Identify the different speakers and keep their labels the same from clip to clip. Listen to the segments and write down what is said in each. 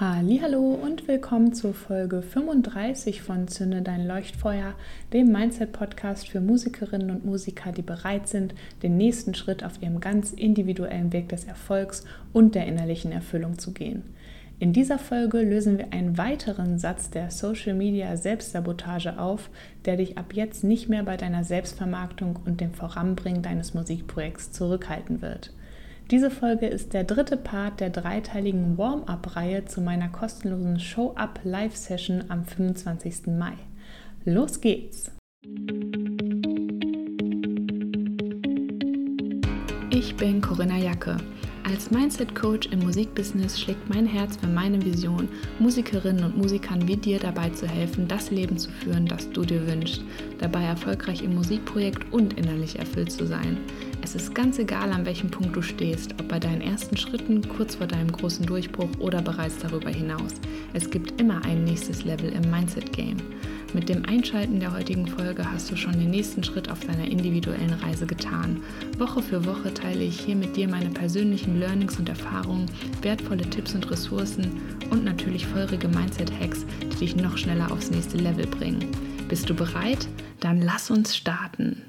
Speaker 1: Hallo und willkommen zur Folge 35 von Zünde dein Leuchtfeuer, dem Mindset Podcast für Musikerinnen und Musiker, die bereit sind, den nächsten Schritt auf ihrem ganz individuellen Weg des Erfolgs und der innerlichen Erfüllung zu gehen. In dieser Folge lösen wir einen weiteren Satz der Social Media Selbstsabotage auf, der dich ab jetzt nicht mehr bei deiner Selbstvermarktung und dem Voranbringen deines Musikprojekts zurückhalten wird. Diese Folge ist der dritte Part der dreiteiligen Warm-up-Reihe zu meiner kostenlosen Show-Up Live-Session am 25. Mai. Los geht's! Ich bin Corinna Jacke. Als Mindset-Coach im Musikbusiness schlägt mein Herz für meine Vision, Musikerinnen und Musikern wie dir dabei zu helfen, das Leben zu führen, das du dir wünschst, dabei erfolgreich im Musikprojekt und innerlich erfüllt zu sein. Es ist ganz egal, an welchem Punkt du stehst, ob bei deinen ersten Schritten, kurz vor deinem großen Durchbruch oder bereits darüber hinaus. Es gibt immer ein nächstes Level im Mindset-Game. Mit dem Einschalten der heutigen Folge hast du schon den nächsten Schritt auf deiner individuellen Reise getan. Woche für Woche teile ich hier mit dir meine persönlichen Learnings und Erfahrungen, wertvolle Tipps und Ressourcen und natürlich feurige Mindset-Hacks, die dich noch schneller aufs nächste Level bringen. Bist du bereit? Dann lass uns starten.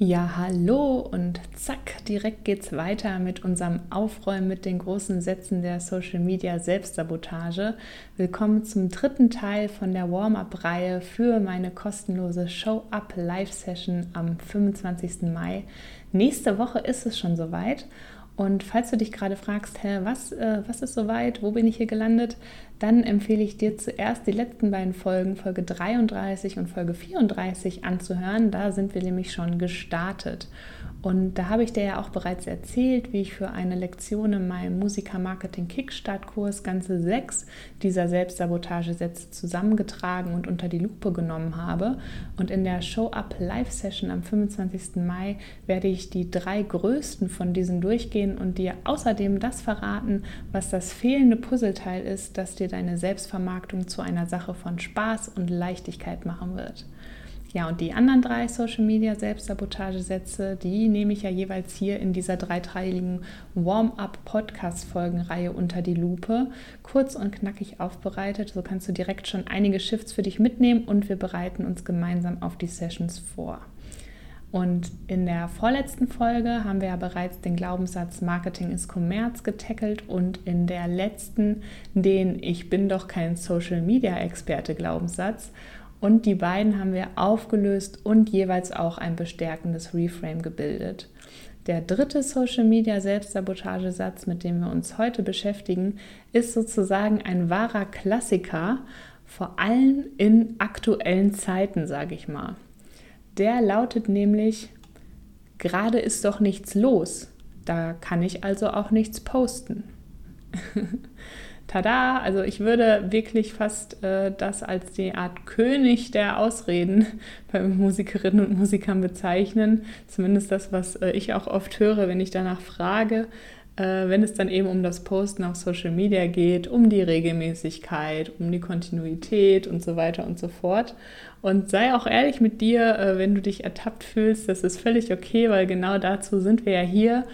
Speaker 1: Ja, hallo und zack, direkt geht's weiter mit unserem Aufräumen mit den großen Sätzen der Social Media Selbstsabotage. Willkommen zum dritten Teil von der Warm-up-Reihe für meine kostenlose Show-up Live-Session am 25. Mai. Nächste Woche ist es schon soweit und falls du dich gerade fragst, hä, was, äh, was ist soweit, wo bin ich hier gelandet, dann empfehle ich dir zuerst die letzten beiden Folgen, Folge 33 und Folge 34 anzuhören. Da sind wir nämlich schon gestartet. Und da habe ich dir ja auch bereits erzählt, wie ich für eine Lektion in meinem Musiker-Marketing-Kickstart-Kurs ganze sechs dieser Selbstsabotagesätze zusammengetragen und unter die Lupe genommen habe. Und in der Show-Up-Live-Session am 25. Mai werde ich die drei größten von diesen durchgehen und dir außerdem das verraten, was das fehlende Puzzleteil ist, das dir deine Selbstvermarktung zu einer Sache von Spaß und Leichtigkeit machen wird. Ja, und die anderen drei Social Media Selbstsabotagesätze, die nehme ich ja jeweils hier in dieser dreiteiligen Warm-up-Podcast-Folgenreihe unter die Lupe. Kurz und knackig aufbereitet. So kannst du direkt schon einige Shifts für dich mitnehmen und wir bereiten uns gemeinsam auf die Sessions vor. Und in der vorletzten Folge haben wir ja bereits den Glaubenssatz Marketing ist Kommerz getackelt und in der letzten den Ich bin doch kein Social Media Experte Glaubenssatz. Und die beiden haben wir aufgelöst und jeweils auch ein bestärkendes Reframe gebildet. Der dritte Social Media Selbstsabotagesatz, mit dem wir uns heute beschäftigen, ist sozusagen ein wahrer Klassiker, vor allem in aktuellen Zeiten, sage ich mal. Der lautet nämlich, gerade ist doch nichts los, da kann ich also auch nichts posten. tada, also ich würde wirklich fast äh, das als die Art König der Ausreden bei Musikerinnen und Musikern bezeichnen. Zumindest das, was äh, ich auch oft höre, wenn ich danach frage, äh, wenn es dann eben um das Posten auf Social Media geht, um die Regelmäßigkeit, um die Kontinuität und so weiter und so fort. Und sei auch ehrlich mit dir, äh, wenn du dich ertappt fühlst, das ist völlig okay, weil genau dazu sind wir ja hier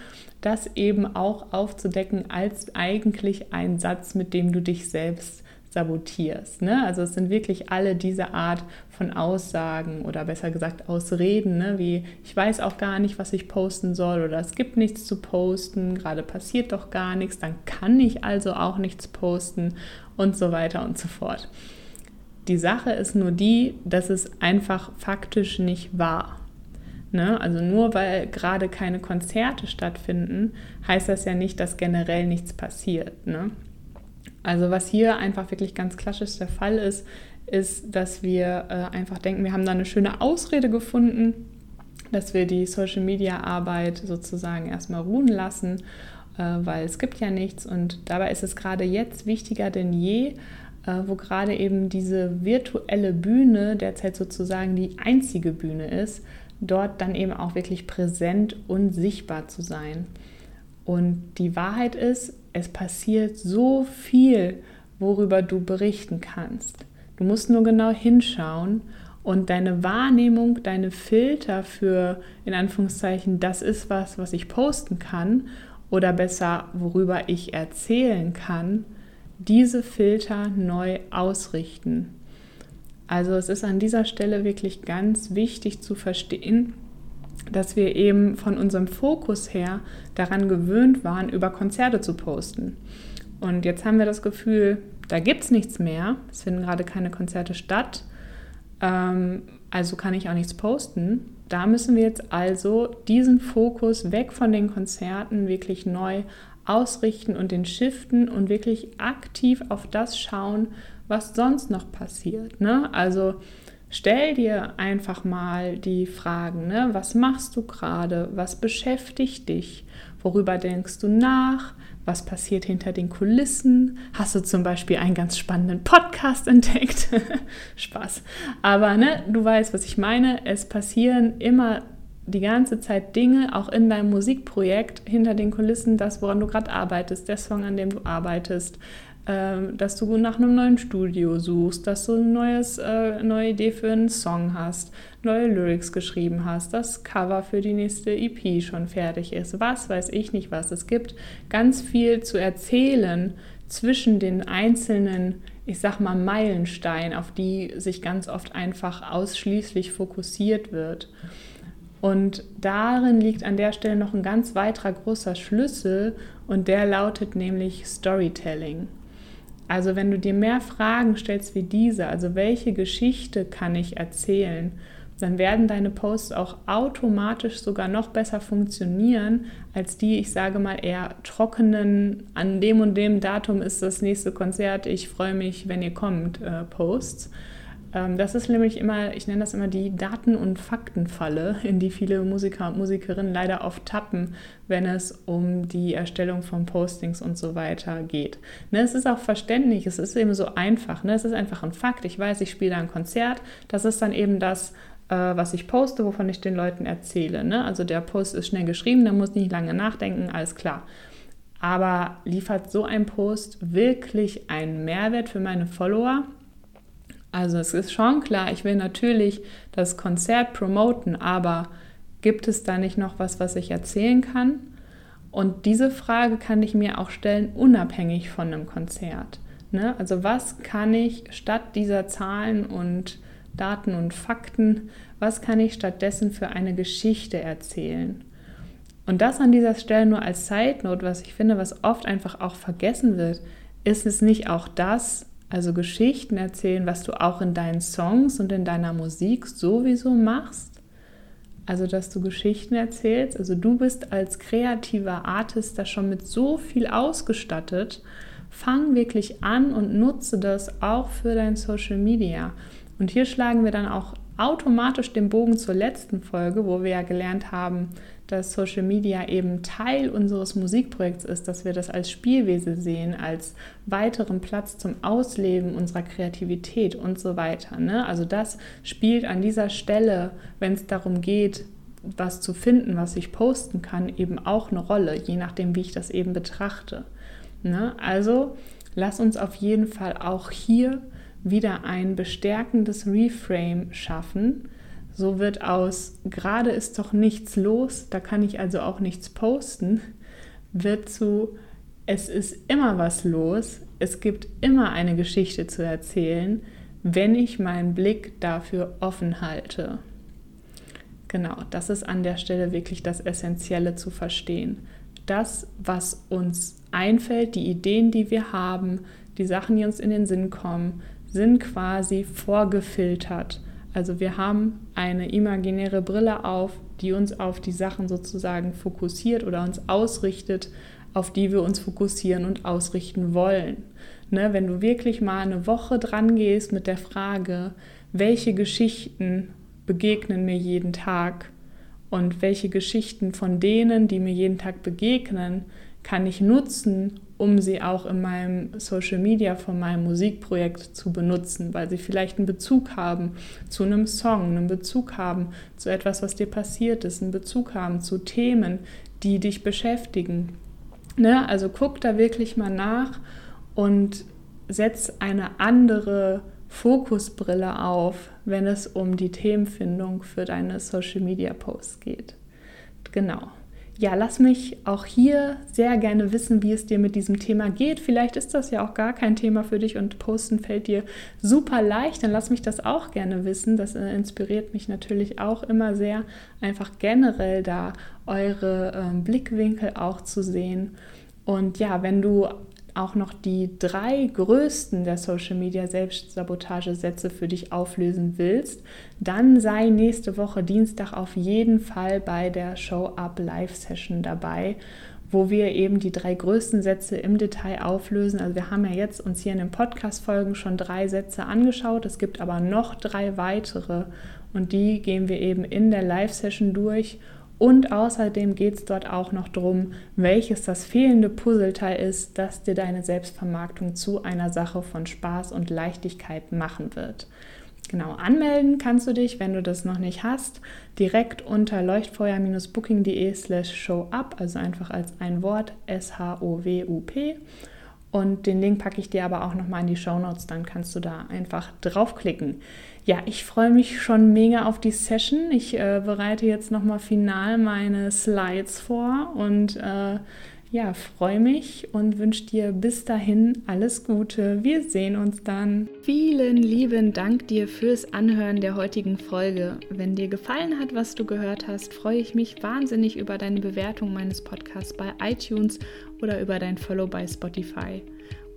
Speaker 1: das eben auch aufzudecken als eigentlich ein Satz, mit dem du dich selbst sabotierst. Ne? Also es sind wirklich alle diese Art von Aussagen oder besser gesagt Ausreden, ne? wie ich weiß auch gar nicht, was ich posten soll oder es gibt nichts zu posten, gerade passiert doch gar nichts, dann kann ich also auch nichts posten und so weiter und so fort. Die Sache ist nur die, dass es einfach faktisch nicht wahr. Ne? Also nur weil gerade keine Konzerte stattfinden, heißt das ja nicht, dass generell nichts passiert. Ne? Also was hier einfach wirklich ganz klassisch der Fall ist, ist, dass wir äh, einfach denken, wir haben da eine schöne Ausrede gefunden, dass wir die Social-Media-Arbeit sozusagen erstmal ruhen lassen, äh, weil es gibt ja nichts. Und dabei ist es gerade jetzt wichtiger denn je, äh, wo gerade eben diese virtuelle Bühne derzeit sozusagen die einzige Bühne ist, dort dann eben auch wirklich präsent und sichtbar zu sein. Und die Wahrheit ist, es passiert so viel, worüber du berichten kannst. Du musst nur genau hinschauen und deine Wahrnehmung, deine Filter für, in Anführungszeichen, das ist was, was ich posten kann oder besser, worüber ich erzählen kann, diese Filter neu ausrichten. Also es ist an dieser Stelle wirklich ganz wichtig zu verstehen, dass wir eben von unserem Fokus her daran gewöhnt waren, über Konzerte zu posten. Und jetzt haben wir das Gefühl, da gibt es nichts mehr. Es finden gerade keine Konzerte statt. Ähm, also kann ich auch nichts posten. Da müssen wir jetzt also diesen Fokus weg von den Konzerten wirklich neu ausrichten und den shiften und wirklich aktiv auf das schauen, was sonst noch passiert. Ne? Also stell dir einfach mal die Fragen, ne? was machst du gerade, was beschäftigt dich, worüber denkst du nach, was passiert hinter den Kulissen? Hast du zum Beispiel einen ganz spannenden Podcast entdeckt? Spaß. Aber ne, du weißt, was ich meine. Es passieren immer die ganze Zeit Dinge, auch in deinem Musikprojekt, hinter den Kulissen, das, woran du gerade arbeitest, der Song, an dem du arbeitest, dass du nach einem neuen Studio suchst, dass du eine äh, neue Idee für einen Song hast, neue Lyrics geschrieben hast, das Cover für die nächste EP schon fertig ist, was weiß ich nicht was. Es gibt ganz viel zu erzählen zwischen den einzelnen, ich sag mal, Meilensteinen, auf die sich ganz oft einfach ausschließlich fokussiert wird. Und darin liegt an der Stelle noch ein ganz weiterer großer Schlüssel und der lautet nämlich Storytelling. Also wenn du dir mehr Fragen stellst wie diese, also welche Geschichte kann ich erzählen, dann werden deine Posts auch automatisch sogar noch besser funktionieren als die, ich sage mal, eher trockenen, an dem und dem Datum ist das nächste Konzert, ich freue mich, wenn ihr kommt, äh, Posts. Ähm, das ist nämlich immer, ich nenne das immer die Daten- und Faktenfalle, in die viele Musiker und Musikerinnen leider oft tappen, wenn es um die Erstellung von Postings und so weiter geht. Ne, es ist auch verständlich, es ist eben so einfach. Ne? Es ist einfach ein Fakt. Ich weiß, ich spiele ein Konzert. Das ist dann eben das, äh, was ich poste, wovon ich den Leuten erzähle. Ne? Also der Post ist schnell geschrieben, da muss nicht lange nachdenken, alles klar. Aber liefert so ein Post wirklich einen Mehrwert für meine Follower? Also es ist schon klar, ich will natürlich das Konzert promoten, aber gibt es da nicht noch was, was ich erzählen kann? Und diese Frage kann ich mir auch stellen, unabhängig von einem Konzert. Ne? Also was kann ich statt dieser Zahlen und Daten und Fakten, was kann ich stattdessen für eine Geschichte erzählen? Und das an dieser Stelle nur als Side Note, was ich finde, was oft einfach auch vergessen wird, ist es nicht auch das, also Geschichten erzählen, was du auch in deinen Songs und in deiner Musik sowieso machst. Also, dass du Geschichten erzählst. Also, du bist als kreativer Artist da schon mit so viel ausgestattet. Fang wirklich an und nutze das auch für dein Social Media. Und hier schlagen wir dann auch automatisch den Bogen zur letzten Folge, wo wir ja gelernt haben, dass Social Media eben Teil unseres Musikprojekts ist, dass wir das als Spielwesen sehen, als weiteren Platz zum Ausleben unserer Kreativität und so weiter. Ne? Also das spielt an dieser Stelle, wenn es darum geht, was zu finden, was ich posten kann, eben auch eine Rolle, je nachdem, wie ich das eben betrachte. Ne? Also lass uns auf jeden Fall auch hier wieder ein bestärkendes Reframe schaffen. So wird aus gerade ist doch nichts los, da kann ich also auch nichts posten, wird zu es ist immer was los, es gibt immer eine Geschichte zu erzählen, wenn ich meinen Blick dafür offen halte. Genau, das ist an der Stelle wirklich das Essentielle zu verstehen. Das, was uns einfällt, die Ideen, die wir haben, die Sachen, die uns in den Sinn kommen, sind quasi vorgefiltert. Also wir haben eine imaginäre Brille auf, die uns auf die Sachen sozusagen fokussiert oder uns ausrichtet, auf die wir uns fokussieren und ausrichten wollen. Ne, wenn du wirklich mal eine Woche dran gehst mit der Frage, welche Geschichten begegnen mir jeden Tag und welche Geschichten von denen, die mir jeden Tag begegnen, kann ich nutzen, um sie auch in meinem Social Media von meinem Musikprojekt zu benutzen, weil sie vielleicht einen Bezug haben zu einem Song, einen Bezug haben zu etwas, was dir passiert ist, einen Bezug haben zu Themen, die dich beschäftigen. Ne? Also guck da wirklich mal nach und setz eine andere Fokusbrille auf, wenn es um die Themenfindung für deine Social Media Posts geht. Genau. Ja, lass mich auch hier sehr gerne wissen, wie es dir mit diesem Thema geht. Vielleicht ist das ja auch gar kein Thema für dich und posten fällt dir super leicht. Dann lass mich das auch gerne wissen. Das äh, inspiriert mich natürlich auch immer sehr, einfach generell da eure äh, Blickwinkel auch zu sehen. Und ja, wenn du auch noch die drei größten der Social Media Selbstsabotagesätze für dich auflösen willst, dann sei nächste Woche Dienstag auf jeden Fall bei der Show Up Live Session dabei, wo wir eben die drei größten Sätze im Detail auflösen. Also wir haben ja jetzt uns hier in den Podcast Folgen schon drei Sätze angeschaut, es gibt aber noch drei weitere und die gehen wir eben in der Live Session durch und außerdem geht es dort auch noch darum, welches das fehlende Puzzleteil ist, das dir deine Selbstvermarktung zu einer Sache von Spaß und Leichtigkeit machen wird. Genau, anmelden kannst du dich, wenn du das noch nicht hast, direkt unter leuchtfeuer-booking.de slash showup, also einfach als ein Wort S-H-O-W-U-P. Und den Link packe ich dir aber auch nochmal in die Show Notes, dann kannst du da einfach draufklicken ja, ich freue mich schon mega auf die Session. Ich äh, bereite jetzt nochmal final meine Slides vor und äh, ja, freue mich und wünsche dir bis dahin alles Gute. Wir sehen uns dann. Vielen lieben Dank dir fürs Anhören der heutigen Folge. Wenn dir gefallen hat, was du gehört hast, freue ich mich wahnsinnig über deine Bewertung meines Podcasts bei iTunes oder über dein Follow bei Spotify.